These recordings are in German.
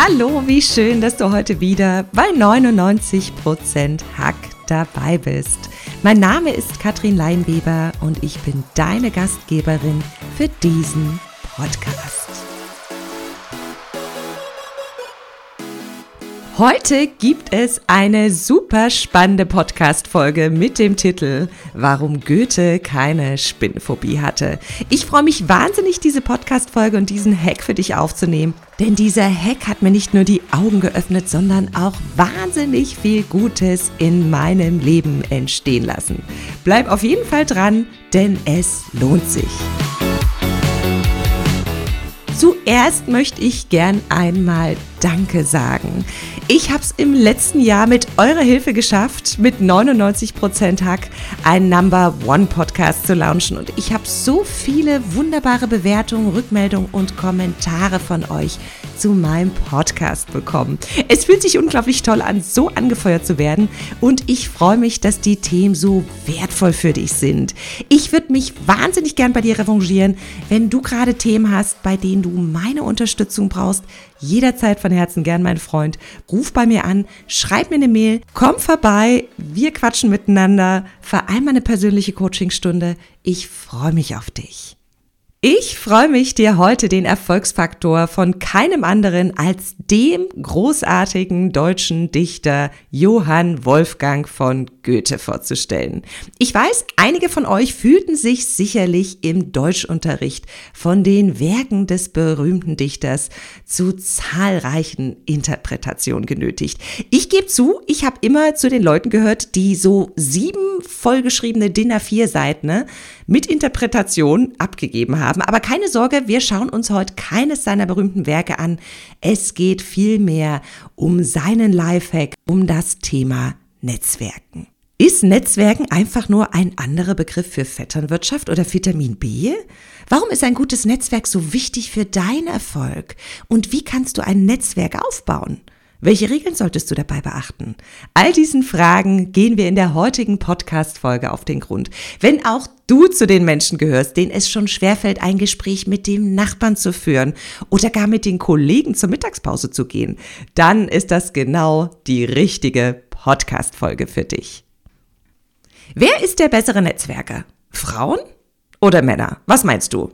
Hallo, wie schön, dass du heute wieder bei 99% Hack dabei bist. Mein Name ist Katrin Leinweber und ich bin deine Gastgeberin für diesen Podcast. Heute gibt es eine super spannende Podcast-Folge mit dem Titel Warum Goethe keine Spinnenphobie hatte. Ich freue mich wahnsinnig, diese Podcast-Folge und diesen Hack für dich aufzunehmen, denn dieser Hack hat mir nicht nur die Augen geöffnet, sondern auch wahnsinnig viel Gutes in meinem Leben entstehen lassen. Bleib auf jeden Fall dran, denn es lohnt sich. Zuerst möchte ich gern einmal Danke sagen. Ich habe es im letzten Jahr mit eurer Hilfe geschafft, mit 99% Hack einen Number One Podcast zu launchen. Und ich habe so viele wunderbare Bewertungen, Rückmeldungen und Kommentare von euch zu meinem Podcast bekommen. Es fühlt sich unglaublich toll an, so angefeuert zu werden. Und ich freue mich, dass die Themen so wertvoll für dich sind. Ich würde mich wahnsinnig gern bei dir revanchieren, wenn du gerade Themen hast, bei denen du meine Unterstützung brauchst jederzeit von Herzen gern, mein Freund. Ruf bei mir an, schreib mir eine Mail, komm vorbei, wir quatschen miteinander, vereinbar eine persönliche Coachingstunde. Ich freue mich auf dich. Ich freue mich, dir heute den Erfolgsfaktor von keinem anderen als dem großartigen deutschen Dichter Johann Wolfgang von Goethe vorzustellen. Ich weiß, einige von euch fühlten sich sicherlich im Deutschunterricht von den Werken des berühmten Dichters zu zahlreichen Interpretationen genötigt. Ich gebe zu, ich habe immer zu den Leuten gehört, die so sieben vollgeschriebene DIN A4 Seiten ne, mit Interpretation abgegeben haben. Aber keine Sorge, wir schauen uns heute keines seiner berühmten Werke an. Es geht vielmehr um seinen Lifehack, um das Thema Netzwerken. Ist Netzwerken einfach nur ein anderer Begriff für Vetternwirtschaft oder Vitamin B? Warum ist ein gutes Netzwerk so wichtig für deinen Erfolg? Und wie kannst du ein Netzwerk aufbauen? Welche Regeln solltest du dabei beachten? All diesen Fragen gehen wir in der heutigen Podcast-Folge auf den Grund. Wenn auch du zu den Menschen gehörst, denen es schon schwerfällt, ein Gespräch mit dem Nachbarn zu führen oder gar mit den Kollegen zur Mittagspause zu gehen, dann ist das genau die richtige Podcast-Folge für dich. Wer ist der bessere Netzwerker? Frauen oder Männer? Was meinst du?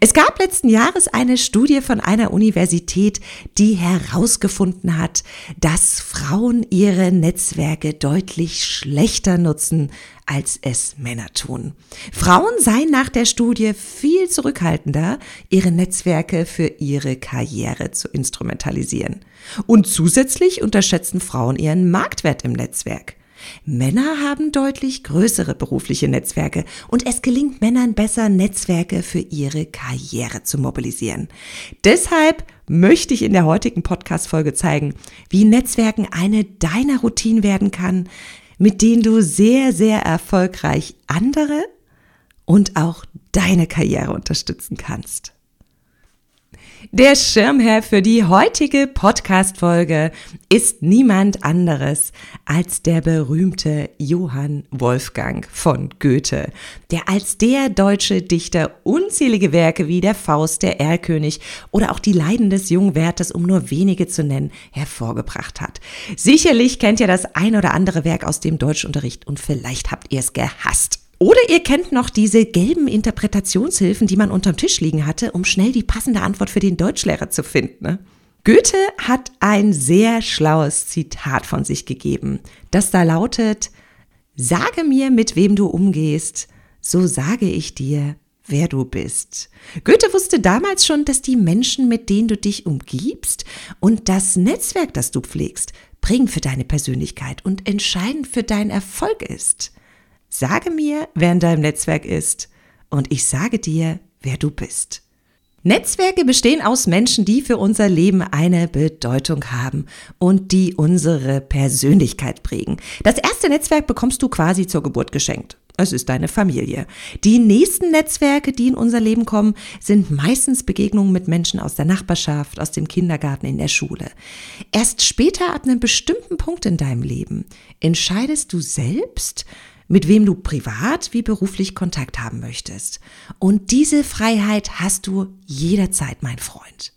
Es gab letzten Jahres eine Studie von einer Universität, die herausgefunden hat, dass Frauen ihre Netzwerke deutlich schlechter nutzen, als es Männer tun. Frauen seien nach der Studie viel zurückhaltender, ihre Netzwerke für ihre Karriere zu instrumentalisieren. Und zusätzlich unterschätzen Frauen ihren Marktwert im Netzwerk. Männer haben deutlich größere berufliche Netzwerke und es gelingt Männern besser, Netzwerke für ihre Karriere zu mobilisieren. Deshalb möchte ich in der heutigen Podcast-Folge zeigen, wie Netzwerken eine deiner Routinen werden kann, mit denen du sehr, sehr erfolgreich andere und auch deine Karriere unterstützen kannst. Der Schirmherr für die heutige Podcast-Folge ist niemand anderes als der berühmte Johann Wolfgang von Goethe, der als der deutsche Dichter unzählige Werke wie der Faust, der Erlkönig oder auch die Leiden des jungen Werthers, um nur wenige zu nennen, hervorgebracht hat. Sicherlich kennt ihr das ein oder andere Werk aus dem Deutschunterricht und vielleicht habt ihr es gehasst. Oder ihr kennt noch diese gelben Interpretationshilfen, die man unterm Tisch liegen hatte, um schnell die passende Antwort für den Deutschlehrer zu finden. Ne? Goethe hat ein sehr schlaues Zitat von sich gegeben, das da lautet, Sage mir, mit wem du umgehst, so sage ich dir, wer du bist. Goethe wusste damals schon, dass die Menschen, mit denen du dich umgibst und das Netzwerk, das du pflegst, bringen für deine Persönlichkeit und entscheidend für deinen Erfolg ist. Sage mir, wer in deinem Netzwerk ist, und ich sage dir, wer du bist. Netzwerke bestehen aus Menschen, die für unser Leben eine Bedeutung haben und die unsere Persönlichkeit prägen. Das erste Netzwerk bekommst du quasi zur Geburt geschenkt. Es ist deine Familie. Die nächsten Netzwerke, die in unser Leben kommen, sind meistens Begegnungen mit Menschen aus der Nachbarschaft, aus dem Kindergarten, in der Schule. Erst später, ab einem bestimmten Punkt in deinem Leben, entscheidest du selbst, mit wem du privat wie beruflich Kontakt haben möchtest. Und diese Freiheit hast du jederzeit, mein Freund.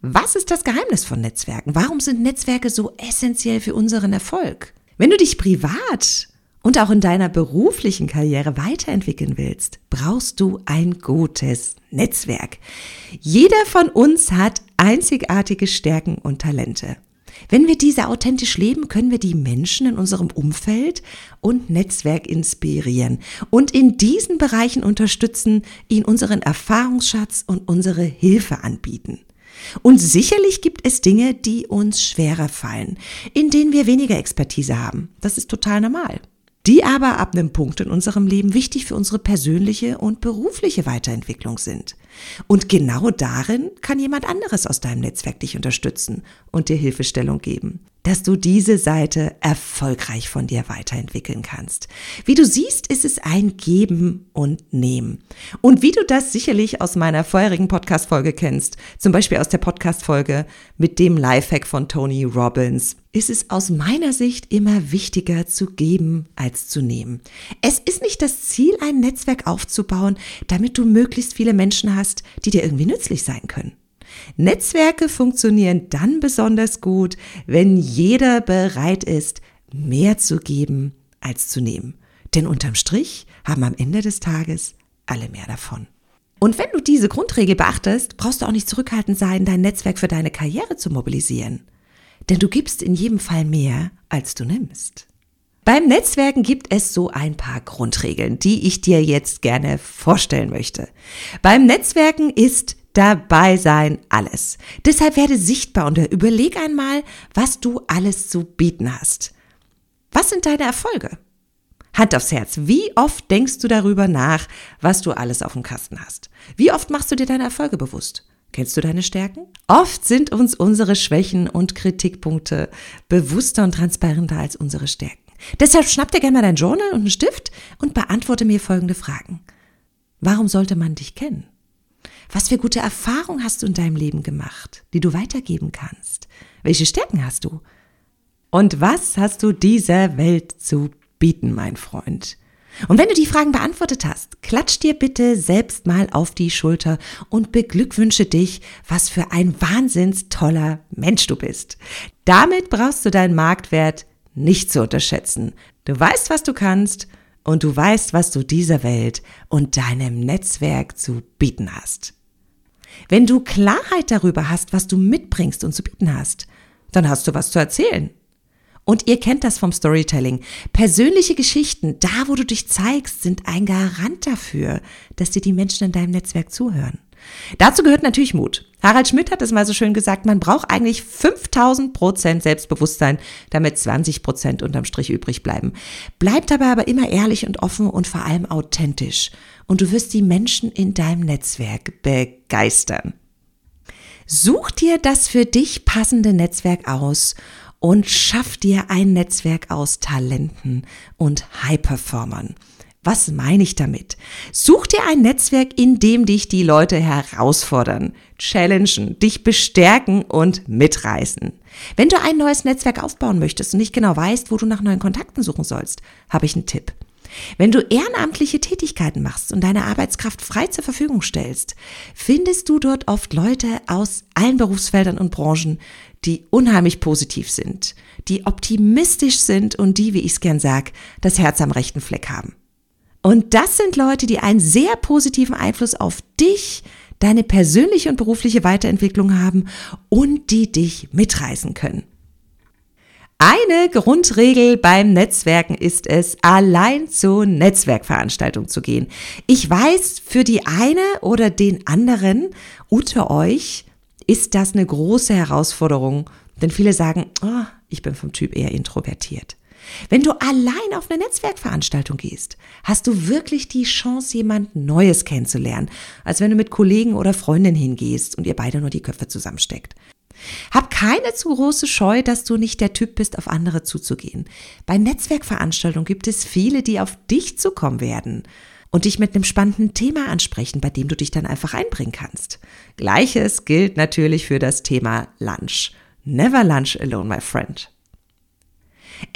Was ist das Geheimnis von Netzwerken? Warum sind Netzwerke so essentiell für unseren Erfolg? Wenn du dich privat und auch in deiner beruflichen Karriere weiterentwickeln willst, brauchst du ein gutes Netzwerk. Jeder von uns hat einzigartige Stärken und Talente. Wenn wir diese authentisch leben, können wir die Menschen in unserem Umfeld und Netzwerk inspirieren und in diesen Bereichen unterstützen, ihnen unseren Erfahrungsschatz und unsere Hilfe anbieten. Und sicherlich gibt es Dinge, die uns schwerer fallen, in denen wir weniger Expertise haben. Das ist total normal die aber ab einem Punkt in unserem Leben wichtig für unsere persönliche und berufliche Weiterentwicklung sind. Und genau darin kann jemand anderes aus deinem Netzwerk dich unterstützen und dir Hilfestellung geben dass du diese Seite erfolgreich von dir weiterentwickeln kannst. Wie du siehst, ist es ein Geben und Nehmen. Und wie du das sicherlich aus meiner vorherigen Podcast-Folge kennst, zum Beispiel aus der Podcast-Folge mit dem Lifehack von Tony Robbins, ist es aus meiner Sicht immer wichtiger zu geben als zu nehmen. Es ist nicht das Ziel, ein Netzwerk aufzubauen, damit du möglichst viele Menschen hast, die dir irgendwie nützlich sein können. Netzwerke funktionieren dann besonders gut, wenn jeder bereit ist, mehr zu geben als zu nehmen. Denn unterm Strich haben am Ende des Tages alle mehr davon. Und wenn du diese Grundregel beachtest, brauchst du auch nicht zurückhaltend sein, dein Netzwerk für deine Karriere zu mobilisieren. Denn du gibst in jedem Fall mehr, als du nimmst. Beim Netzwerken gibt es so ein paar Grundregeln, die ich dir jetzt gerne vorstellen möchte. Beim Netzwerken ist Dabei sein alles. Deshalb werde sichtbar und überleg einmal, was du alles zu bieten hast. Was sind deine Erfolge? Hand aufs Herz, wie oft denkst du darüber nach, was du alles auf dem Kasten hast? Wie oft machst du dir deine Erfolge bewusst? Kennst du deine Stärken? Oft sind uns unsere Schwächen und Kritikpunkte bewusster und transparenter als unsere Stärken. Deshalb schnapp dir gerne mal dein Journal und einen Stift und beantworte mir folgende Fragen. Warum sollte man dich kennen? Was für gute Erfahrungen hast du in deinem Leben gemacht, die du weitergeben kannst? Welche Stärken hast du? Und was hast du dieser Welt zu bieten, mein Freund? Und wenn du die Fragen beantwortet hast, klatsch dir bitte selbst mal auf die Schulter und beglückwünsche dich, was für ein wahnsinns toller Mensch du bist. Damit brauchst du deinen Marktwert nicht zu unterschätzen. Du weißt, was du kannst und du weißt, was du dieser Welt und deinem Netzwerk zu bieten hast. Wenn du Klarheit darüber hast, was du mitbringst und zu bieten hast, dann hast du was zu erzählen. Und ihr kennt das vom Storytelling. Persönliche Geschichten, da wo du dich zeigst, sind ein Garant dafür, dass dir die Menschen in deinem Netzwerk zuhören. Dazu gehört natürlich Mut. Harald Schmidt hat es mal so schön gesagt, man braucht eigentlich 5000 Prozent Selbstbewusstsein, damit 20 Prozent unterm Strich übrig bleiben. Bleib dabei aber immer ehrlich und offen und vor allem authentisch. Und du wirst die Menschen in deinem Netzwerk begeistern. Such dir das für dich passende Netzwerk aus und schaff dir ein Netzwerk aus Talenten und High-Performern. Was meine ich damit? Such dir ein Netzwerk, in dem dich die Leute herausfordern, challengen, dich bestärken und mitreißen. Wenn du ein neues Netzwerk aufbauen möchtest und nicht genau weißt, wo du nach neuen Kontakten suchen sollst, habe ich einen Tipp. Wenn du ehrenamtliche Tätigkeiten machst und deine Arbeitskraft frei zur Verfügung stellst, findest du dort oft Leute aus allen Berufsfeldern und Branchen, die unheimlich positiv sind, die optimistisch sind und die, wie ich es gern sag, das Herz am rechten Fleck haben. Und das sind Leute, die einen sehr positiven Einfluss auf dich, deine persönliche und berufliche Weiterentwicklung haben und die dich mitreißen können. Eine Grundregel beim Netzwerken ist es, allein zur Netzwerkveranstaltung zu gehen. Ich weiß, für die eine oder den anderen unter euch ist das eine große Herausforderung, denn viele sagen, oh, ich bin vom Typ eher introvertiert. Wenn du allein auf eine Netzwerkveranstaltung gehst, hast du wirklich die Chance, jemand Neues kennenzulernen, als wenn du mit Kollegen oder Freundinnen hingehst und ihr beide nur die Köpfe zusammensteckt. Hab keine zu große Scheu, dass du nicht der Typ bist, auf andere zuzugehen. Bei Netzwerkveranstaltungen gibt es viele, die auf dich zukommen werden und dich mit einem spannenden Thema ansprechen, bei dem du dich dann einfach einbringen kannst. Gleiches gilt natürlich für das Thema Lunch. Never lunch alone, my friend.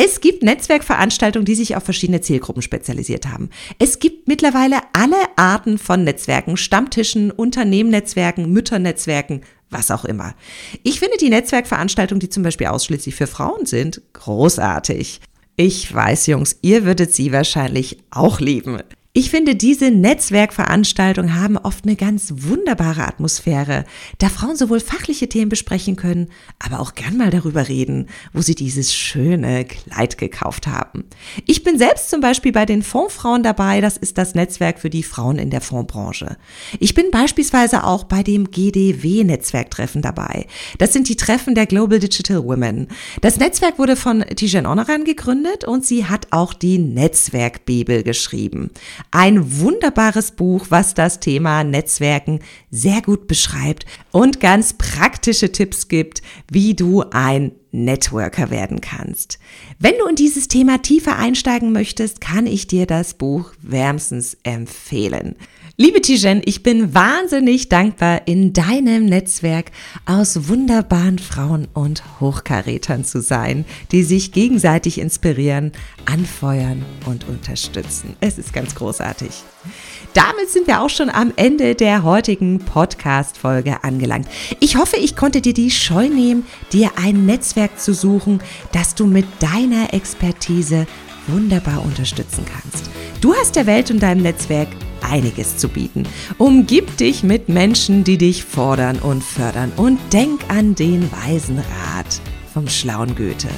Es gibt Netzwerkveranstaltungen, die sich auf verschiedene Zielgruppen spezialisiert haben. Es gibt mittlerweile alle Arten von Netzwerken, Stammtischen, Unternehmennetzwerken, Mütternetzwerken, was auch immer. Ich finde die Netzwerkveranstaltungen, die zum Beispiel ausschließlich für Frauen sind, großartig. Ich weiß, Jungs, ihr würdet sie wahrscheinlich auch lieben. Ich finde, diese Netzwerkveranstaltungen haben oft eine ganz wunderbare Atmosphäre, da Frauen sowohl fachliche Themen besprechen können, aber auch gern mal darüber reden, wo sie dieses schöne Kleid gekauft haben. Ich bin selbst zum Beispiel bei den Fondsfrauen dabei, das ist das Netzwerk für die Frauen in der Fondsbranche. Ich bin beispielsweise auch bei dem GDW-Netzwerktreffen dabei. Das sind die Treffen der Global Digital Women. Das Netzwerk wurde von Tijen Onaran gegründet und sie hat auch die Netzwerkbibel geschrieben. Ein wunderbares Buch, was das Thema Netzwerken sehr gut beschreibt und ganz praktische Tipps gibt, wie du ein Networker werden kannst. Wenn du in dieses Thema tiefer einsteigen möchtest, kann ich dir das Buch wärmstens empfehlen. Liebe Tijen, ich bin wahnsinnig dankbar, in deinem Netzwerk aus wunderbaren Frauen und Hochkarätern zu sein, die sich gegenseitig inspirieren, anfeuern und unterstützen. Es ist ganz großartig. Damit sind wir auch schon am Ende der heutigen Podcast-Folge angelangt. Ich hoffe, ich konnte dir die Scheu nehmen, dir ein Netzwerk zu suchen, das du mit deiner Expertise wunderbar unterstützen kannst. Du hast der Welt und deinem Netzwerk einiges zu bieten. Umgib dich mit Menschen, die dich fordern und fördern und denk an den weisen Rat vom schlauen Goethe.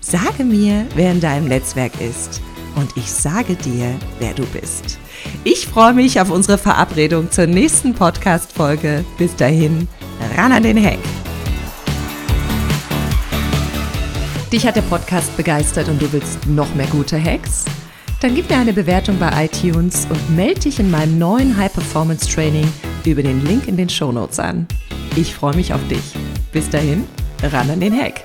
Sage mir, wer in deinem Netzwerk ist und ich sage dir, wer du bist. Ich freue mich auf unsere Verabredung zur nächsten Podcast-Folge. Bis dahin, ran an den Heck. Dich hat der Podcast begeistert und du willst noch mehr gute Hacks? Dann gib mir eine Bewertung bei iTunes und melde dich in meinem neuen High Performance Training über den Link in den Show Notes an. Ich freue mich auf dich. Bis dahin, ran an den Hack.